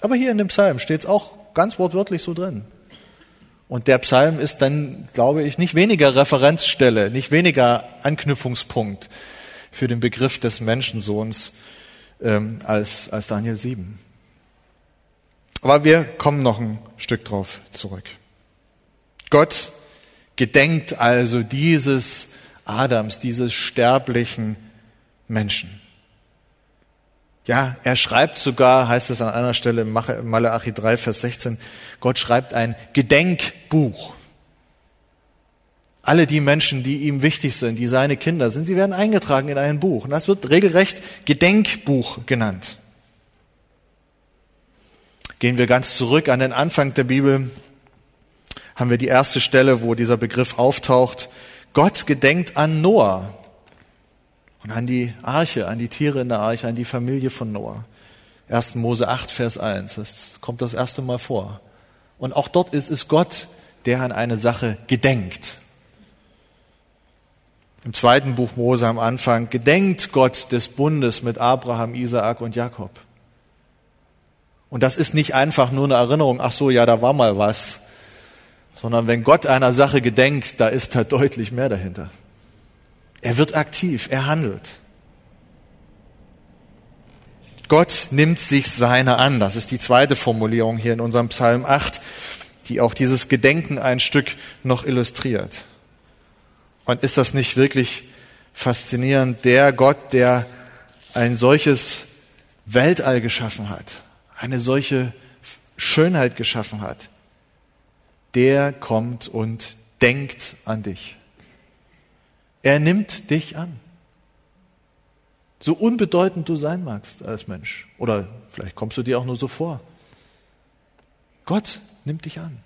Aber hier in dem Psalm steht es auch ganz wortwörtlich so drin. Und der Psalm ist dann, glaube ich, nicht weniger Referenzstelle, nicht weniger Anknüpfungspunkt für den Begriff des Menschensohns ähm, als, als Daniel 7. Aber wir kommen noch ein Stück drauf zurück. Gott gedenkt also dieses Adams, dieses sterblichen Menschen. Ja, er schreibt sogar, heißt es an einer Stelle im Malachi 3, Vers 16, Gott schreibt ein Gedenkbuch. Alle die Menschen, die ihm wichtig sind, die seine Kinder sind, sie werden eingetragen in ein Buch. Und das wird regelrecht Gedenkbuch genannt. Gehen wir ganz zurück an den Anfang der Bibel, haben wir die erste Stelle, wo dieser Begriff auftaucht. Gott gedenkt an Noah und an die Arche, an die Tiere in der Arche, an die Familie von Noah. 1. Mose 8, Vers 1. Das kommt das erste Mal vor. Und auch dort ist es Gott, der an eine Sache gedenkt. im zweiten Buch Mose am Anfang, gedenkt Gott des Bundes mit Abraham, Isaak und Jakob. Und das ist nicht einfach nur eine Erinnerung, ach so, ja, da war mal was, sondern wenn Gott einer Sache gedenkt, da ist da deutlich mehr dahinter. Er wird aktiv, er handelt. Gott nimmt sich seiner an. Das ist die zweite Formulierung hier in unserem Psalm 8, die auch dieses Gedenken ein Stück noch illustriert. Und ist das nicht wirklich faszinierend? Der Gott, der ein solches Weltall geschaffen hat, eine solche Schönheit geschaffen hat, der kommt und denkt an dich. Er nimmt dich an. So unbedeutend du sein magst als Mensch. Oder vielleicht kommst du dir auch nur so vor. Gott nimmt dich an.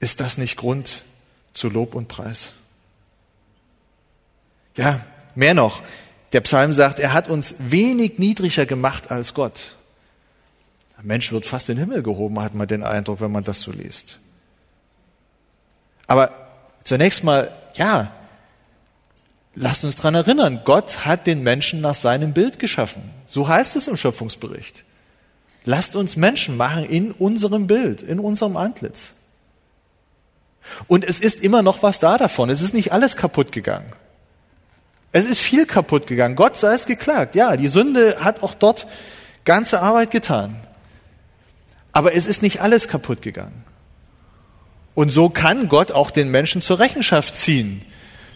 Ist das nicht Grund zu Lob und Preis? Ja, mehr noch. Der Psalm sagt, er hat uns wenig niedriger gemacht als Gott. Ein Mensch wird fast in den Himmel gehoben, hat man den Eindruck, wenn man das so liest. Aber Zunächst mal, ja, lasst uns dran erinnern, Gott hat den Menschen nach seinem Bild geschaffen. So heißt es im Schöpfungsbericht. Lasst uns Menschen machen in unserem Bild, in unserem Antlitz. Und es ist immer noch was da davon. Es ist nicht alles kaputt gegangen. Es ist viel kaputt gegangen. Gott sei es geklagt. Ja, die Sünde hat auch dort ganze Arbeit getan. Aber es ist nicht alles kaputt gegangen. Und so kann Gott auch den Menschen zur Rechenschaft ziehen.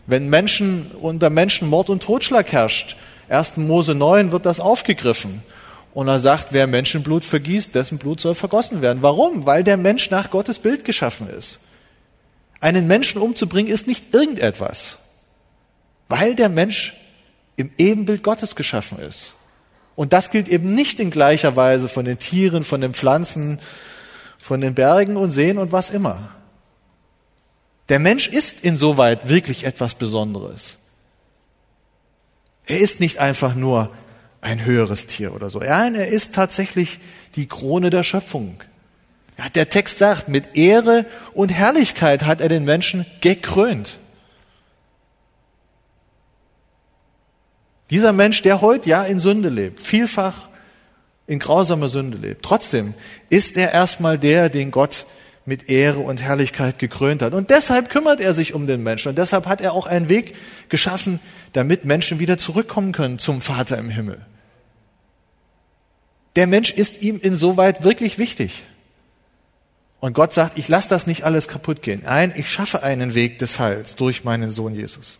Wenn Menschen unter Menschen Mord und Totschlag herrscht, 1. Mose 9 wird das aufgegriffen. Und er sagt, wer Menschenblut vergießt, dessen Blut soll vergossen werden. Warum? Weil der Mensch nach Gottes Bild geschaffen ist. Einen Menschen umzubringen ist nicht irgendetwas. Weil der Mensch im Ebenbild Gottes geschaffen ist. Und das gilt eben nicht in gleicher Weise von den Tieren, von den Pflanzen, von den Bergen und Seen und was immer. Der Mensch ist insoweit wirklich etwas Besonderes. Er ist nicht einfach nur ein höheres Tier oder so. Nein, er ist tatsächlich die Krone der Schöpfung. Ja, der Text sagt, mit Ehre und Herrlichkeit hat er den Menschen gekrönt. Dieser Mensch, der heute ja in Sünde lebt, vielfach in grausamer Sünde lebt, trotzdem ist er erstmal der, den Gott mit Ehre und Herrlichkeit gekrönt hat. Und deshalb kümmert er sich um den Menschen. Und deshalb hat er auch einen Weg geschaffen, damit Menschen wieder zurückkommen können zum Vater im Himmel. Der Mensch ist ihm insoweit wirklich wichtig. Und Gott sagt, ich lasse das nicht alles kaputt gehen. Nein, ich schaffe einen Weg des Heils durch meinen Sohn Jesus.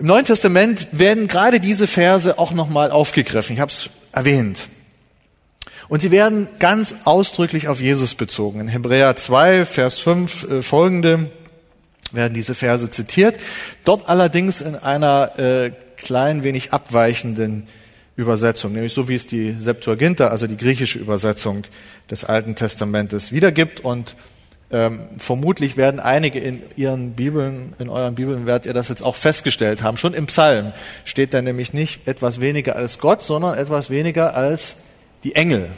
Im Neuen Testament werden gerade diese Verse auch nochmal aufgegriffen. Ich habe es erwähnt. Und sie werden ganz ausdrücklich auf Jesus bezogen. In Hebräer 2, Vers 5 äh, folgende werden diese Verse zitiert. Dort allerdings in einer äh, klein wenig abweichenden Übersetzung, nämlich so wie es die Septuaginta, also die griechische Übersetzung des Alten Testamentes wiedergibt. Und ähm, vermutlich werden einige in ihren Bibeln, in euren Bibeln werdet ihr das jetzt auch festgestellt haben. Schon im Psalm steht da nämlich nicht etwas weniger als Gott, sondern etwas weniger als die Engel.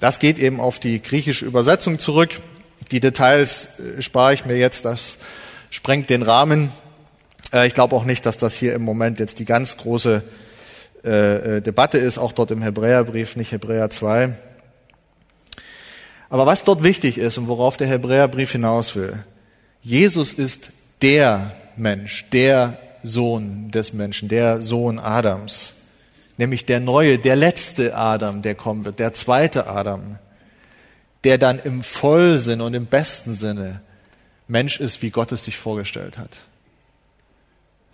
Das geht eben auf die griechische Übersetzung zurück. Die Details äh, spare ich mir jetzt, das sprengt den Rahmen. Äh, ich glaube auch nicht, dass das hier im Moment jetzt die ganz große äh, Debatte ist, auch dort im Hebräerbrief, nicht Hebräer 2. Aber was dort wichtig ist und worauf der Hebräerbrief hinaus will, Jesus ist der Mensch, der Sohn des Menschen, der Sohn Adams nämlich der neue, der letzte Adam, der kommen wird, der zweite Adam, der dann im Vollsinn und im besten Sinne Mensch ist, wie Gott es sich vorgestellt hat,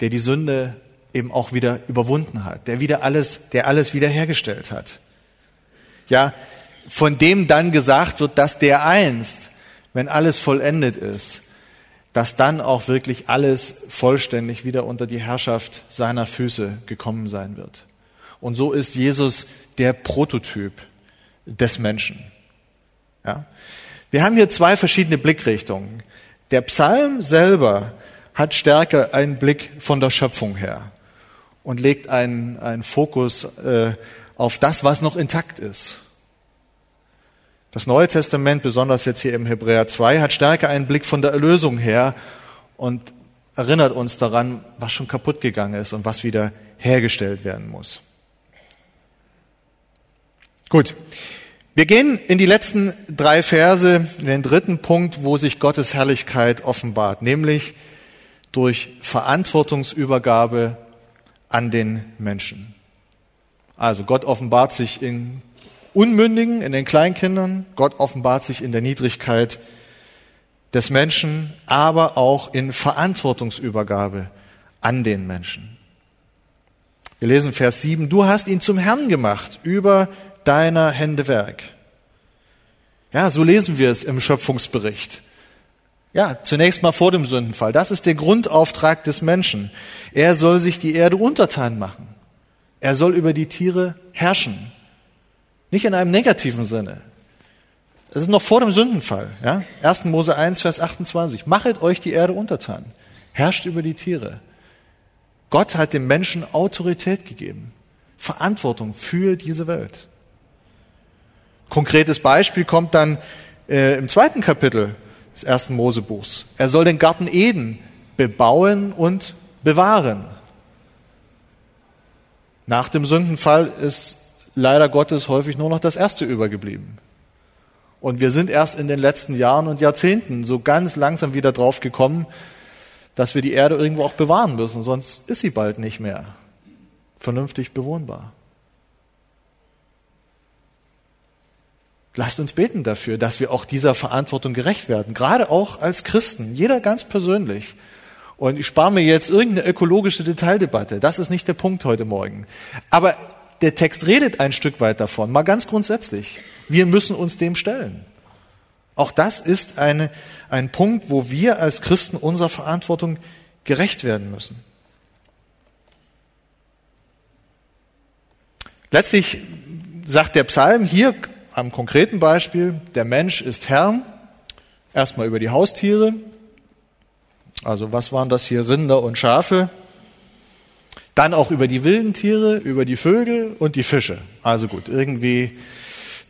der die Sünde eben auch wieder überwunden hat, der wieder alles, der alles wiederhergestellt hat. Ja, von dem dann gesagt wird, dass der einst, wenn alles vollendet ist, dass dann auch wirklich alles vollständig wieder unter die Herrschaft seiner Füße gekommen sein wird. Und so ist Jesus der Prototyp des Menschen. Ja? Wir haben hier zwei verschiedene Blickrichtungen. Der Psalm selber hat stärker einen Blick von der Schöpfung her und legt einen, einen Fokus äh, auf das, was noch intakt ist. Das Neue Testament, besonders jetzt hier im Hebräer 2, hat stärker einen Blick von der Erlösung her und erinnert uns daran, was schon kaputt gegangen ist und was wieder hergestellt werden muss. Gut. Wir gehen in die letzten drei Verse, in den dritten Punkt, wo sich Gottes Herrlichkeit offenbart, nämlich durch Verantwortungsübergabe an den Menschen. Also Gott offenbart sich in Unmündigen, in den Kleinkindern, Gott offenbart sich in der Niedrigkeit des Menschen, aber auch in Verantwortungsübergabe an den Menschen. Wir lesen Vers 7, du hast ihn zum Herrn gemacht über deiner Hände Werk. Ja, so lesen wir es im Schöpfungsbericht. Ja, zunächst mal vor dem Sündenfall. Das ist der Grundauftrag des Menschen. Er soll sich die Erde untertan machen. Er soll über die Tiere herrschen. Nicht in einem negativen Sinne. Es ist noch vor dem Sündenfall. Ja? 1. Mose 1, Vers 28. Machet euch die Erde untertan. Herrscht über die Tiere. Gott hat dem Menschen Autorität gegeben. Verantwortung für diese Welt. Konkretes Beispiel kommt dann äh, im zweiten Kapitel des ersten Mosebuchs. Er soll den Garten Eden bebauen und bewahren. Nach dem Sündenfall ist leider Gottes häufig nur noch das Erste übergeblieben. Und wir sind erst in den letzten Jahren und Jahrzehnten so ganz langsam wieder drauf gekommen, dass wir die Erde irgendwo auch bewahren müssen, sonst ist sie bald nicht mehr vernünftig bewohnbar. Lasst uns beten dafür, dass wir auch dieser Verantwortung gerecht werden, gerade auch als Christen, jeder ganz persönlich. Und ich spare mir jetzt irgendeine ökologische Detaildebatte, das ist nicht der Punkt heute Morgen. Aber der Text redet ein Stück weit davon, mal ganz grundsätzlich. Wir müssen uns dem stellen. Auch das ist eine, ein Punkt, wo wir als Christen unserer Verantwortung gerecht werden müssen. Letztlich sagt der Psalm hier am konkreten Beispiel, der Mensch ist Herr, erstmal über die Haustiere, also was waren das hier, Rinder und Schafe, dann auch über die wilden Tiere, über die Vögel und die Fische. Also gut, irgendwie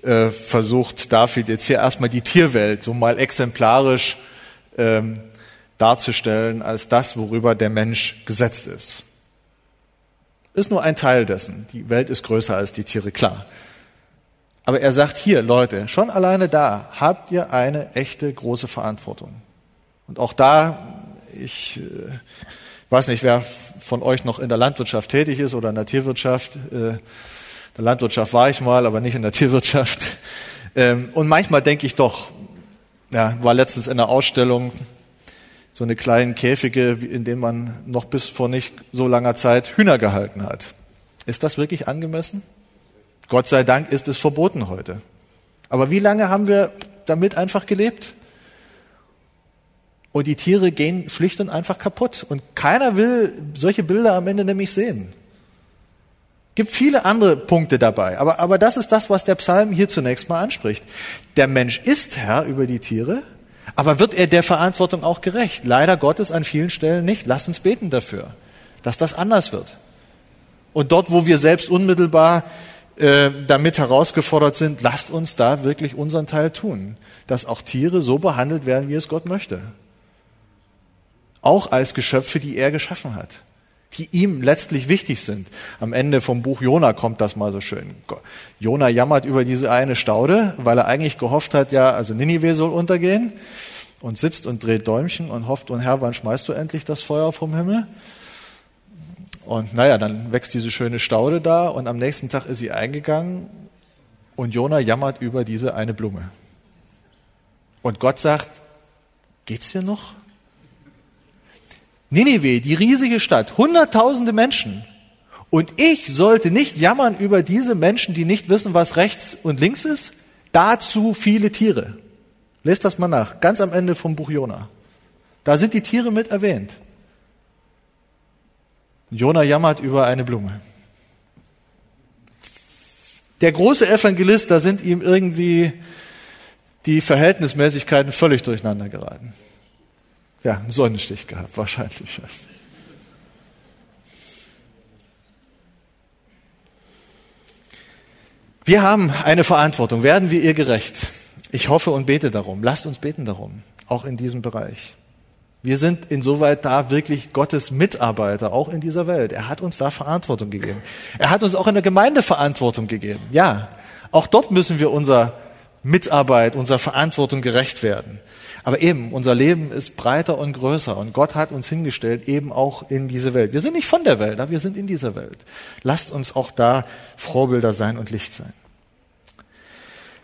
äh, versucht David jetzt hier erstmal die Tierwelt so mal exemplarisch ähm, darzustellen als das, worüber der Mensch gesetzt ist. Ist nur ein Teil dessen. Die Welt ist größer als die Tiere, klar. Aber er sagt hier, Leute, schon alleine da habt ihr eine echte große Verantwortung. Und auch da, ich äh, weiß nicht, wer von euch noch in der Landwirtschaft tätig ist oder in der Tierwirtschaft. Äh, in der Landwirtschaft war ich mal, aber nicht in der Tierwirtschaft. Ähm, und manchmal denke ich doch, ja, war letztens in einer Ausstellung so eine kleinen Käfige, in denen man noch bis vor nicht so langer Zeit Hühner gehalten hat. Ist das wirklich angemessen? Gott sei Dank ist es verboten heute. Aber wie lange haben wir damit einfach gelebt? Und die Tiere gehen schlicht und einfach kaputt. Und keiner will solche Bilder am Ende nämlich sehen. Gibt viele andere Punkte dabei. Aber, aber das ist das, was der Psalm hier zunächst mal anspricht. Der Mensch ist Herr über die Tiere, aber wird er der Verantwortung auch gerecht? Leider Gottes an vielen Stellen nicht. Lass uns beten dafür, dass das anders wird. Und dort, wo wir selbst unmittelbar äh, damit herausgefordert sind, lasst uns da wirklich unseren Teil tun, dass auch Tiere so behandelt werden, wie es Gott möchte. Auch als Geschöpfe, die er geschaffen hat, die ihm letztlich wichtig sind. Am Ende vom Buch Jona kommt das mal so schön. Jona jammert über diese eine Staude, weil er eigentlich gehofft hat, ja, also Ninive soll untergehen und sitzt und dreht Däumchen und hofft, und Herr, wann schmeißt du endlich das Feuer vom Himmel? Und naja, dann wächst diese schöne Staude da und am nächsten Tag ist sie eingegangen und Jona jammert über diese eine Blume. Und Gott sagt, geht's dir noch? Ninive, die riesige Stadt, hunderttausende Menschen. Und ich sollte nicht jammern über diese Menschen, die nicht wissen, was rechts und links ist? Dazu viele Tiere. Lest das mal nach, ganz am Ende vom Buch Jona. Da sind die Tiere mit erwähnt. Jona jammert über eine Blume. Der große Evangelist, da sind ihm irgendwie die Verhältnismäßigkeiten völlig durcheinander geraten. Ja, einen Sonnenstich gehabt, wahrscheinlich. Wir haben eine Verantwortung. Werden wir ihr gerecht? Ich hoffe und bete darum. Lasst uns beten darum, auch in diesem Bereich. Wir sind insoweit da wirklich Gottes Mitarbeiter, auch in dieser Welt. Er hat uns da Verantwortung gegeben. Er hat uns auch in der Gemeinde Verantwortung gegeben. Ja, auch dort müssen wir unserer Mitarbeit, unserer Verantwortung gerecht werden. Aber eben, unser Leben ist breiter und größer und Gott hat uns hingestellt, eben auch in diese Welt. Wir sind nicht von der Welt, aber wir sind in dieser Welt. Lasst uns auch da Vorbilder sein und Licht sein.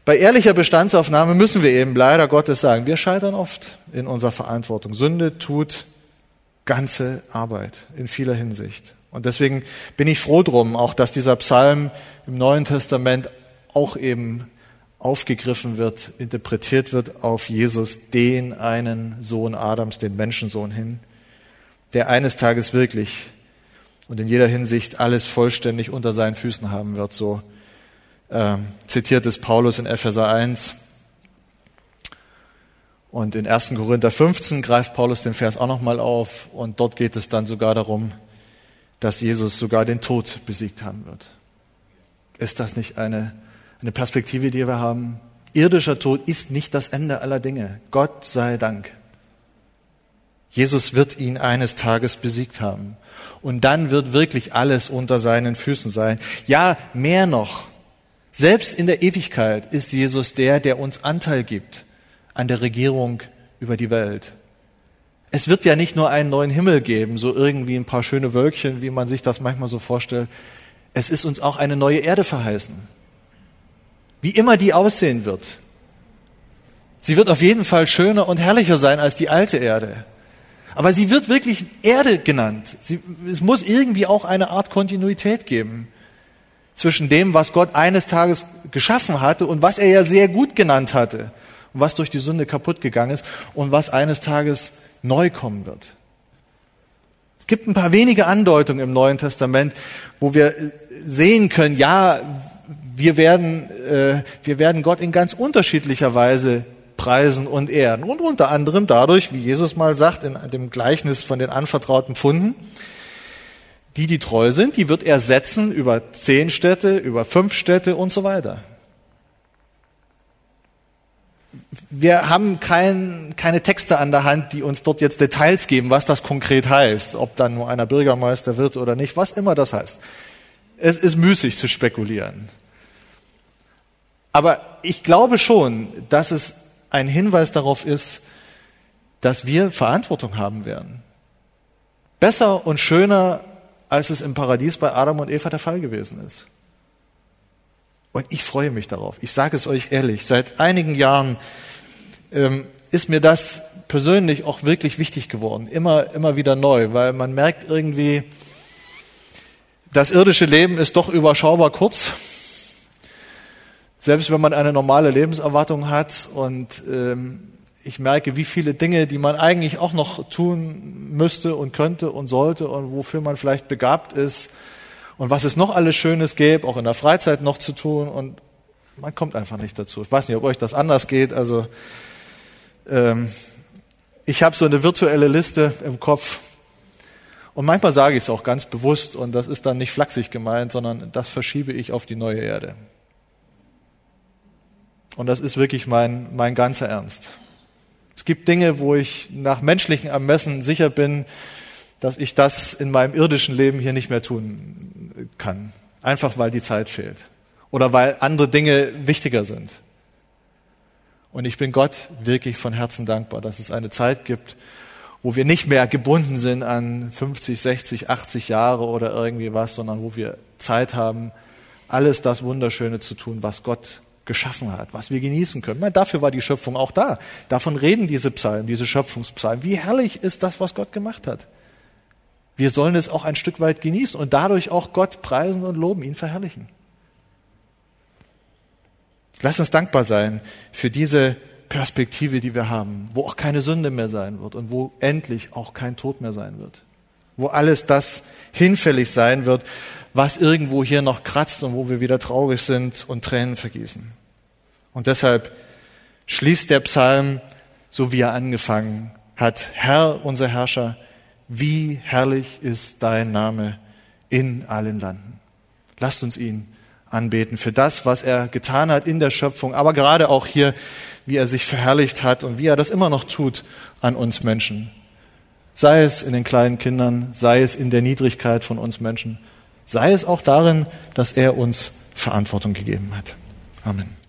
Bei ehrlicher Bestandsaufnahme müssen wir eben leider Gottes sagen, wir scheitern oft in unserer Verantwortung. Sünde tut ganze Arbeit in vieler Hinsicht. Und deswegen bin ich froh drum, auch dass dieser Psalm im Neuen Testament auch eben aufgegriffen wird, interpretiert wird auf Jesus, den einen Sohn Adams, den Menschensohn hin, der eines Tages wirklich und in jeder Hinsicht alles vollständig unter seinen Füßen haben wird, so äh, zitiert es Paulus in Epheser 1. Und in 1. Korinther 15 greift Paulus den Vers auch nochmal auf und dort geht es dann sogar darum, dass Jesus sogar den Tod besiegt haben wird. Ist das nicht eine, eine Perspektive, die wir haben? Irdischer Tod ist nicht das Ende aller Dinge. Gott sei Dank. Jesus wird ihn eines Tages besiegt haben. Und dann wird wirklich alles unter seinen Füßen sein. Ja, mehr noch. Selbst in der Ewigkeit ist Jesus der, der uns Anteil gibt an der Regierung über die Welt. Es wird ja nicht nur einen neuen Himmel geben, so irgendwie ein paar schöne Wölkchen, wie man sich das manchmal so vorstellt. Es ist uns auch eine neue Erde verheißen. Wie immer die aussehen wird. Sie wird auf jeden Fall schöner und herrlicher sein als die alte Erde. Aber sie wird wirklich Erde genannt. Sie, es muss irgendwie auch eine Art Kontinuität geben zwischen dem, was Gott eines Tages geschaffen hatte und was er ja sehr gut genannt hatte und was durch die Sünde kaputt gegangen ist und was eines Tages neu kommen wird. Es gibt ein paar wenige Andeutungen im Neuen Testament, wo wir sehen können, ja, wir werden, äh, wir werden Gott in ganz unterschiedlicher Weise preisen und ehren. Und unter anderem dadurch, wie Jesus mal sagt in dem Gleichnis von den anvertrauten Pfunden, die, die treu sind, die wird er setzen über zehn Städte, über fünf Städte und so weiter. Wir haben kein, keine Texte an der Hand, die uns dort jetzt Details geben, was das konkret heißt, ob dann nur einer Bürgermeister wird oder nicht, was immer das heißt. Es ist müßig zu spekulieren. Aber ich glaube schon, dass es ein Hinweis darauf ist, dass wir Verantwortung haben werden. Besser und schöner als es im Paradies bei Adam und Eva der Fall gewesen ist. Und ich freue mich darauf. Ich sage es euch ehrlich, seit einigen Jahren ähm, ist mir das persönlich auch wirklich wichtig geworden. Immer, immer wieder neu, weil man merkt irgendwie, das irdische Leben ist doch überschaubar kurz. Selbst wenn man eine normale Lebenserwartung hat und ähm, ich merke, wie viele Dinge, die man eigentlich auch noch tun müsste und könnte und sollte und wofür man vielleicht begabt ist und was es noch alles Schönes gäbe, auch in der Freizeit noch zu tun und man kommt einfach nicht dazu. Ich weiß nicht, ob euch das anders geht. Also ähm, ich habe so eine virtuelle Liste im Kopf und manchmal sage ich es auch ganz bewusst und das ist dann nicht flachsig gemeint, sondern das verschiebe ich auf die neue Erde. Und das ist wirklich mein, mein ganzer Ernst. Es gibt Dinge, wo ich nach menschlichen Ermessen sicher bin, dass ich das in meinem irdischen Leben hier nicht mehr tun kann. Einfach weil die Zeit fehlt. Oder weil andere Dinge wichtiger sind. Und ich bin Gott wirklich von Herzen dankbar, dass es eine Zeit gibt, wo wir nicht mehr gebunden sind an 50, 60, 80 Jahre oder irgendwie was, sondern wo wir Zeit haben, alles das Wunderschöne zu tun, was Gott geschaffen hat, was wir genießen können. Meine, dafür war die Schöpfung auch da. Davon reden diese Psalmen, diese Schöpfungspsalmen. Wie herrlich ist das, was Gott gemacht hat. Wir sollen es auch ein Stück weit genießen und dadurch auch Gott preisen und loben, ihn verherrlichen. Lass uns dankbar sein für diese Perspektive, die wir haben, wo auch keine Sünde mehr sein wird und wo endlich auch kein Tod mehr sein wird. Wo alles das hinfällig sein wird, was irgendwo hier noch kratzt und wo wir wieder traurig sind und Tränen vergießen. Und deshalb schließt der Psalm, so wie er angefangen hat, Herr, unser Herrscher, wie herrlich ist dein Name in allen Landen. Lasst uns ihn anbeten für das, was er getan hat in der Schöpfung, aber gerade auch hier, wie er sich verherrlicht hat und wie er das immer noch tut an uns Menschen. Sei es in den kleinen Kindern, sei es in der Niedrigkeit von uns Menschen, sei es auch darin, dass er uns Verantwortung gegeben hat. Amen.